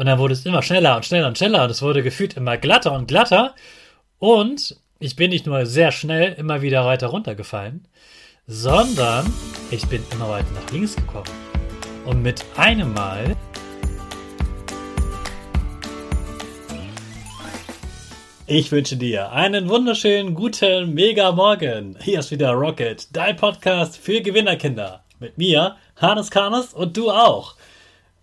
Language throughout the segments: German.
Und dann wurde es immer schneller und schneller und schneller und es wurde gefühlt immer glatter und glatter. Und ich bin nicht nur sehr schnell immer wieder weiter runtergefallen, sondern ich bin immer weiter nach links gekommen. Und mit einem Mal Ich wünsche dir einen wunderschönen guten Mega Morgen. Hier ist wieder Rocket, dein Podcast für Gewinnerkinder. Mit mir, Hannes Karnes und du auch.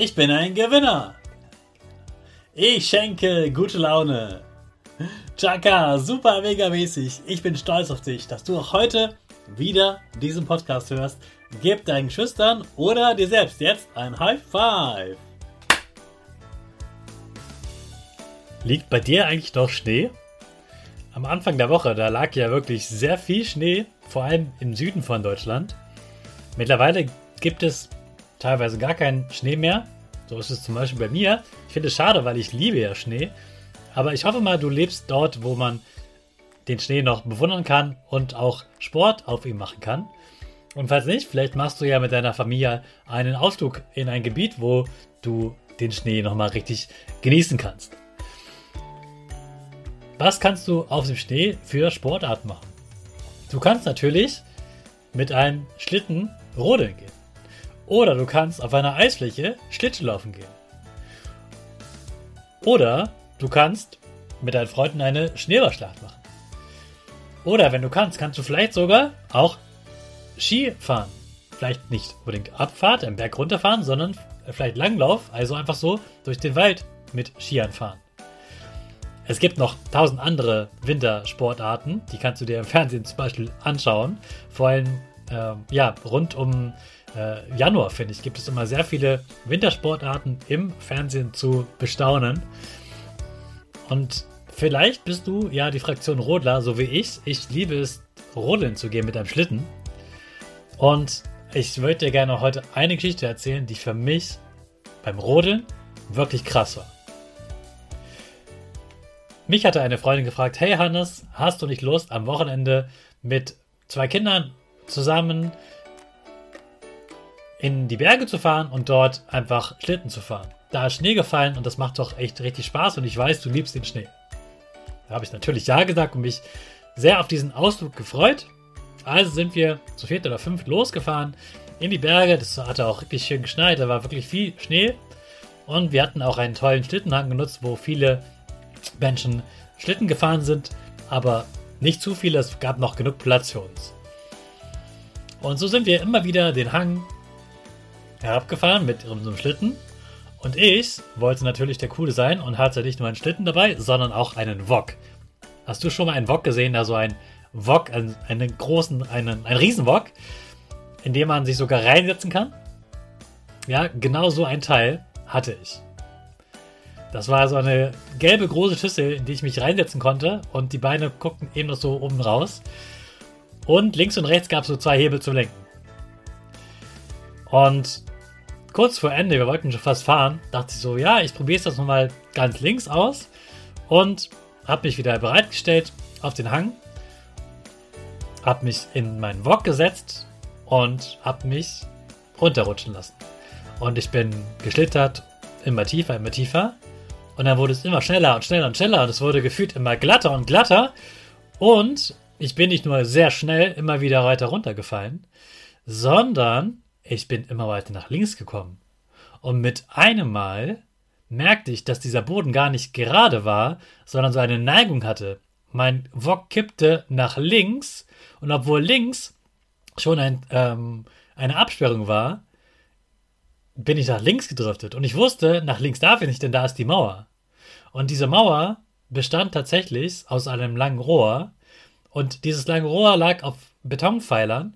Ich bin ein Gewinner. Ich schenke gute Laune. Chaka, super mega mäßig. Ich bin stolz auf dich, dass du auch heute wieder diesen Podcast hörst. Gib deinen Schüchtern oder dir selbst jetzt ein High Five. Liegt bei dir eigentlich noch Schnee? Am Anfang der Woche, da lag ja wirklich sehr viel Schnee, vor allem im Süden von Deutschland. Mittlerweile gibt es teilweise gar keinen Schnee mehr. So ist es zum Beispiel bei mir. Ich finde es schade, weil ich liebe ja Schnee. Aber ich hoffe mal, du lebst dort, wo man den Schnee noch bewundern kann und auch Sport auf ihm machen kann. Und falls nicht, vielleicht machst du ja mit deiner Familie einen Ausflug in ein Gebiet, wo du den Schnee nochmal richtig genießen kannst. Was kannst du auf dem Schnee für Sportarten machen? Du kannst natürlich mit einem Schlitten rodeln gehen. Oder du kannst auf einer Eisfläche Schlittschuhlaufen gehen. Oder Du kannst mit deinen Freunden eine Schneeballschlacht machen. Oder wenn du kannst, kannst du vielleicht sogar auch Ski fahren. Vielleicht nicht unbedingt Abfahrt, im Berg runterfahren, sondern vielleicht Langlauf, also einfach so durch den Wald mit Skiern fahren. Es gibt noch tausend andere Wintersportarten, die kannst du dir im Fernsehen zum Beispiel anschauen. Vor allem äh, ja, rund um äh, Januar, finde ich, gibt es immer sehr viele Wintersportarten im Fernsehen zu bestaunen. Und vielleicht bist du ja die Fraktion Rodler, so wie ich. Ich liebe es, rodeln zu gehen mit einem Schlitten. Und ich würde dir gerne heute eine Geschichte erzählen, die für mich beim Rodeln wirklich krass war. Mich hatte eine Freundin gefragt, hey Hannes, hast du nicht Lust am Wochenende mit zwei Kindern zusammen in die Berge zu fahren und dort einfach Schlitten zu fahren? da ist Schnee gefallen und das macht doch echt richtig Spaß und ich weiß, du liebst den Schnee. Da habe ich natürlich Ja gesagt und mich sehr auf diesen Ausflug gefreut. Also sind wir zu viert oder fünf losgefahren in die Berge. Das hatte auch wirklich schön geschneit, da war wirklich viel Schnee. Und wir hatten auch einen tollen Schlittenhang genutzt, wo viele Menschen Schlitten gefahren sind, aber nicht zu viele, es gab noch genug Platz für uns. Und so sind wir immer wieder den Hang herabgefahren mit unserem Schlitten Und ich wollte natürlich der Coole sein und hatte nicht nur einen Schlitten dabei, sondern auch einen Wok. Hast du schon mal einen Wok gesehen, da so ein Wok, einen, einen großen, einen, einen Riesenwok, in dem man sich sogar reinsetzen kann? Ja, genau so ein Teil hatte ich. Das war so eine gelbe große Schüssel, in die ich mich reinsetzen konnte und die Beine guckten eben noch so oben raus. Und links und rechts gab es so zwei Hebel zum Lenken. Und kurz vor Ende, wir wollten schon fast fahren, dachte ich so, ja, ich probiere es das nochmal ganz links aus und habe mich wieder bereitgestellt auf den Hang, habe mich in meinen Wok gesetzt und habe mich runterrutschen lassen. Und ich bin geschlittert, immer tiefer, immer tiefer. Und dann wurde es immer schneller und schneller und schneller und es wurde gefühlt immer glatter und glatter. Und ich bin nicht nur sehr schnell immer wieder weiter runtergefallen, sondern ich bin immer weiter nach links gekommen. Und mit einem Mal merkte ich, dass dieser Boden gar nicht gerade war, sondern so eine Neigung hatte. Mein Wok kippte nach links und obwohl links schon ein, ähm, eine Absperrung war, bin ich nach links gedriftet. Und ich wusste, nach links darf ich nicht, denn da ist die Mauer. Und diese Mauer bestand tatsächlich aus einem langen Rohr. Und dieses lange Rohr lag auf Betonpfeilern.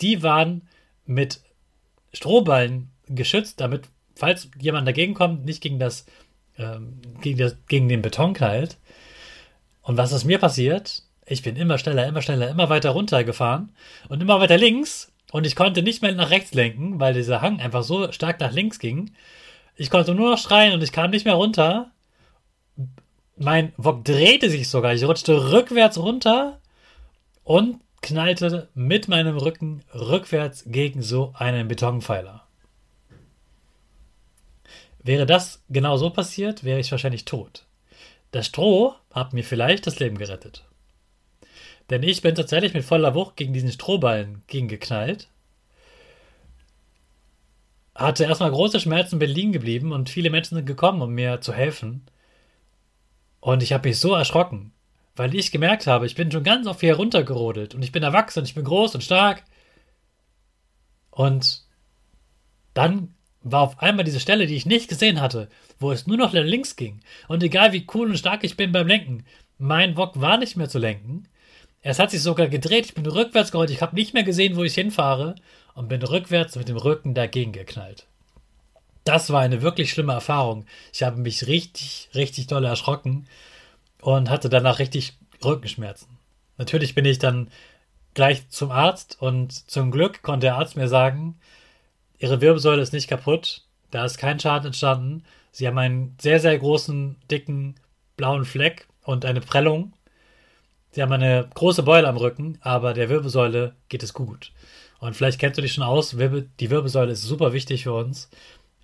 Die waren mit Strohballen geschützt, damit, falls jemand dagegen kommt, nicht gegen das, ähm, gegen, das gegen den Beton knallt. Und was ist mir passiert? Ich bin immer schneller, immer schneller, immer weiter runtergefahren und immer weiter links. Und ich konnte nicht mehr nach rechts lenken, weil dieser Hang einfach so stark nach links ging. Ich konnte nur noch schreien und ich kam nicht mehr runter. Mein Wok drehte sich sogar. Ich rutschte rückwärts runter und knallte mit meinem Rücken rückwärts gegen so einen Betonpfeiler. Wäre das genau so passiert, wäre ich wahrscheinlich tot. Das Stroh hat mir vielleicht das Leben gerettet. Denn ich bin tatsächlich mit voller Wucht gegen diesen Strohballen gegengeknallt. Hatte erstmal große Schmerzen, bin liegen geblieben und viele Menschen sind gekommen, um mir zu helfen. Und ich habe mich so erschrocken weil ich gemerkt habe, ich bin schon ganz oft hier runtergerodelt und ich bin erwachsen, ich bin groß und stark. Und dann war auf einmal diese Stelle, die ich nicht gesehen hatte, wo es nur noch links ging. Und egal wie cool und stark ich bin beim Lenken, mein Wok war nicht mehr zu lenken. Es hat sich sogar gedreht, ich bin rückwärts gerollt, ich habe nicht mehr gesehen, wo ich hinfahre und bin rückwärts mit dem Rücken dagegen geknallt. Das war eine wirklich schlimme Erfahrung. Ich habe mich richtig, richtig doll erschrocken und hatte danach richtig Rückenschmerzen. Natürlich bin ich dann gleich zum Arzt und zum Glück konnte der Arzt mir sagen, ihre Wirbelsäule ist nicht kaputt, da ist kein Schaden entstanden. Sie haben einen sehr, sehr großen, dicken, blauen Fleck und eine Prellung. Sie haben eine große Beule am Rücken, aber der Wirbelsäule geht es gut. Und vielleicht kennst du dich schon aus, die Wirbelsäule ist super wichtig für uns.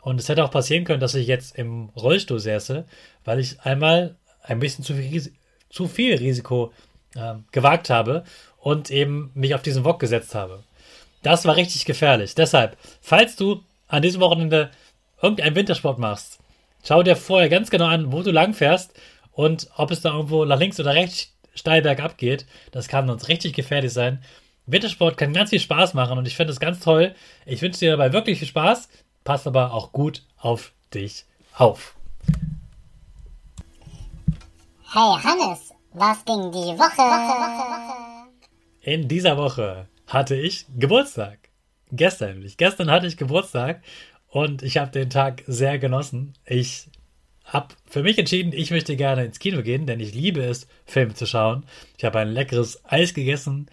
Und es hätte auch passieren können, dass ich jetzt im Rollstuhl säße, weil ich einmal ein bisschen zu viel, zu viel Risiko äh, gewagt habe und eben mich auf diesen Wok gesetzt habe. Das war richtig gefährlich. Deshalb, falls du an diesem Wochenende irgendeinen Wintersport machst, schau dir vorher ganz genau an, wo du lang fährst und ob es da irgendwo nach links oder rechts steil bergab geht. Das kann sonst richtig gefährlich sein. Wintersport kann ganz viel Spaß machen und ich finde es ganz toll. Ich wünsche dir dabei wirklich viel Spaß. Pass aber auch gut auf dich auf. Hey Hannes, was ging die Woche? In dieser Woche hatte ich Geburtstag. Gestern nämlich. Gestern hatte ich Geburtstag und ich habe den Tag sehr genossen. Ich habe für mich entschieden, ich möchte gerne ins Kino gehen, denn ich liebe es, Filme zu schauen. Ich habe ein leckeres Eis gegessen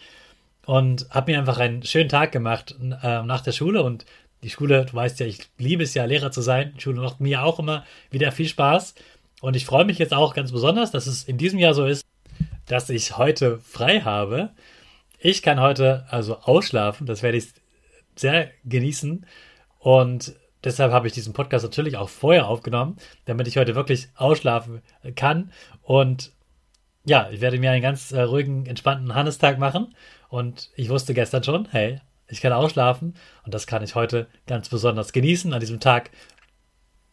und habe mir einfach einen schönen Tag gemacht äh, nach der Schule und die Schule, du weißt ja, ich liebe es ja, Lehrer zu sein. Die Schule macht mir auch immer wieder viel Spaß. Und ich freue mich jetzt auch ganz besonders, dass es in diesem Jahr so ist, dass ich heute frei habe. Ich kann heute also ausschlafen, das werde ich sehr genießen. Und deshalb habe ich diesen Podcast natürlich auch vorher aufgenommen, damit ich heute wirklich ausschlafen kann. Und ja, ich werde mir einen ganz äh, ruhigen, entspannten Hannestag machen. Und ich wusste gestern schon, hey, ich kann ausschlafen. Und das kann ich heute ganz besonders genießen an diesem Tag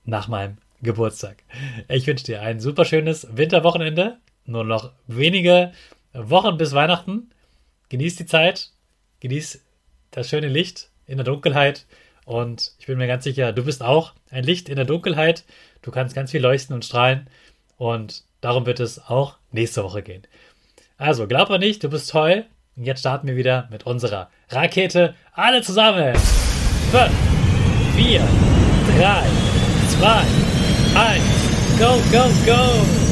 nach meinem Geburtstag. Ich wünsche dir ein super schönes Winterwochenende. Nur noch wenige Wochen bis Weihnachten. Genieß die Zeit, genieß das schöne Licht in der Dunkelheit Und ich bin mir ganz sicher, du bist auch ein Licht in der Dunkelheit. Du kannst ganz viel leuchten und strahlen. Und darum wird es auch nächste Woche gehen. Also, glaub mal nicht, du bist toll. Und jetzt starten wir wieder mit unserer Rakete. Alle zusammen. 5, 4, 3, 2, 1. Go, go, go!